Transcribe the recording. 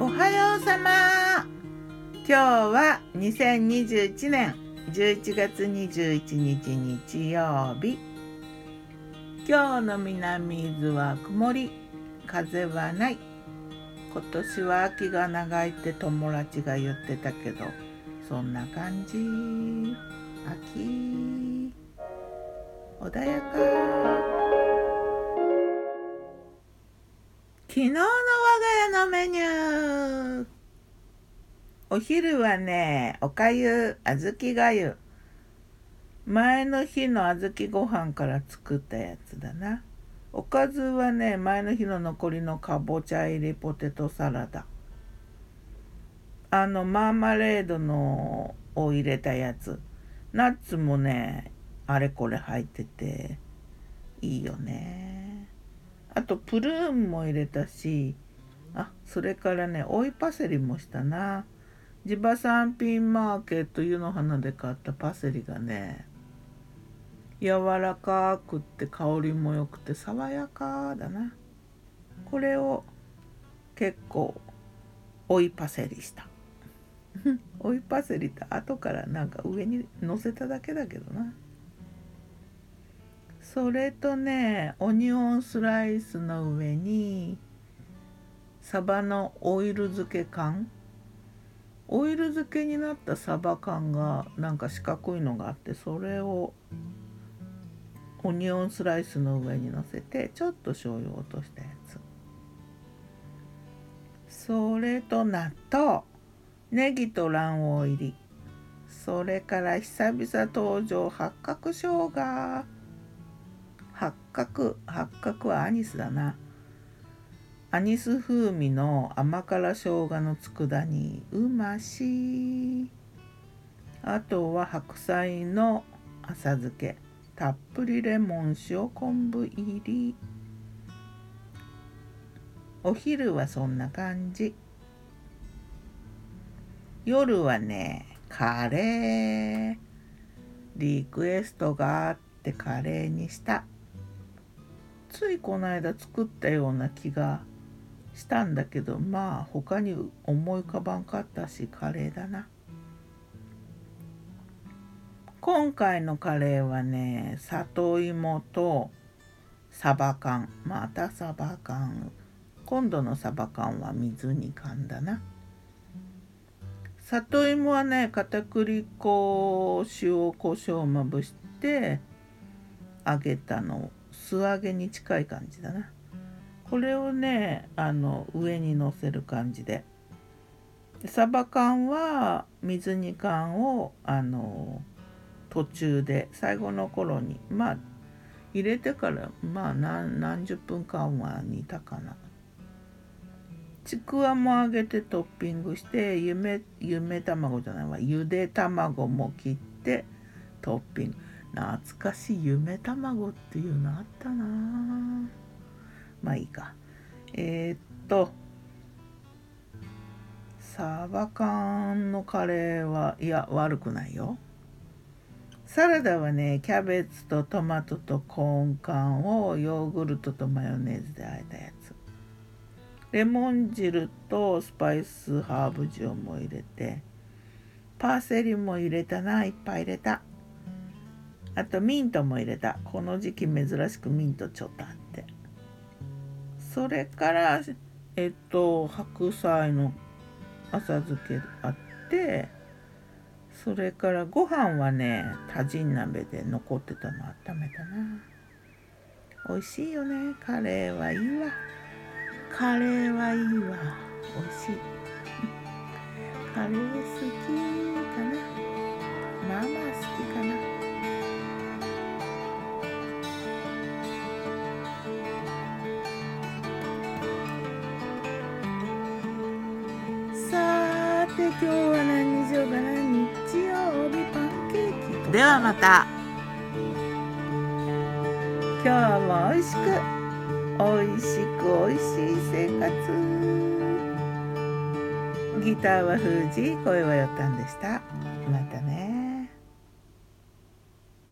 おはようさま。今日は2021年11月21日日曜日。今日の南伊豆は曇り。風はない。今年は秋が長いって友達が言ってたけどそんな感じ。秋。穏やか。昨日の我が家のメニュー。お昼はねおかゆ小豆がゆ。前の日の小豆ご飯から作ったやつだな。おかずはね前の日の残りのかぼちゃ入りポテトサラダ。あのマーマレードのを入れたやつ。ナッツもねあれこれ入ってていいよね。あとプルーンも入れたしあそれからね追いパセリもしたな。地場産品マーケット湯の花で買ったパセリがね柔らかくって香りも良くて爽やかだな。これを結構追いパセリした。追いパセリって後からなんか上に乗せただけだけどな。それとねオニオンスライスの上にサバのオイル漬け缶。オイル漬けになったサバ缶がなんか四角いのがあってそれをオニオンスライスの上にのせてちょっと醤油を落としたやつ。それと納豆ネギと卵黄入り。それから久々登場八角生姜。角八角はアニスだな。アニス風味の甘辛生姜の佃煮うまし。あとは白菜の浅漬け。たっぷりレモン塩昆布入り。お昼はそんな感じ。夜はねカレー。リクエストがあってカレーにした。ついこの間作ったような気がしたんだけどまあ他に思い浮かばんかったしカレーだな。今回のカレーはね里芋とサバ缶。またサバ缶。今度のサバ缶は水煮缶だな。里芋はね片栗粉塩コショウをまぶして揚げたの。素揚げに近い感じだな。これをねあの上にのせる感じでサバ缶は水煮缶をあの途中で最後の頃にまあ入れてからまあ何何十分間は煮たかな。ちくわも揚げてトッピングしてゆめゆめ卵じゃないわ。ゆで卵も切ってトッピング。懐かしいゆめ卵っていうのあったな。まあいいか。えー、っとサバ缶のカレーはいや悪くないよ。サラダはねキャベツとトマトとコーン缶をヨーグルトとマヨネーズで和えたやつ。レモン汁とスパイスハーブ塩も入れてパーセリも入れたないっぱい入れた。あとミントも入れた。この時期珍しくミントちょっとあって。それからえっと白菜の浅漬けあってそれからご飯はね多人鍋で残ってたの温めたな。美味しいよね。カレーはいいわ。カレーはいいわ。美味しい。カレー好きかな。まあまあ好きかな。今日は何にしようかな。日曜日パンケーキではまた。今日も美味しくおいしくおいしい生活。ギターは封じ声はよったんでした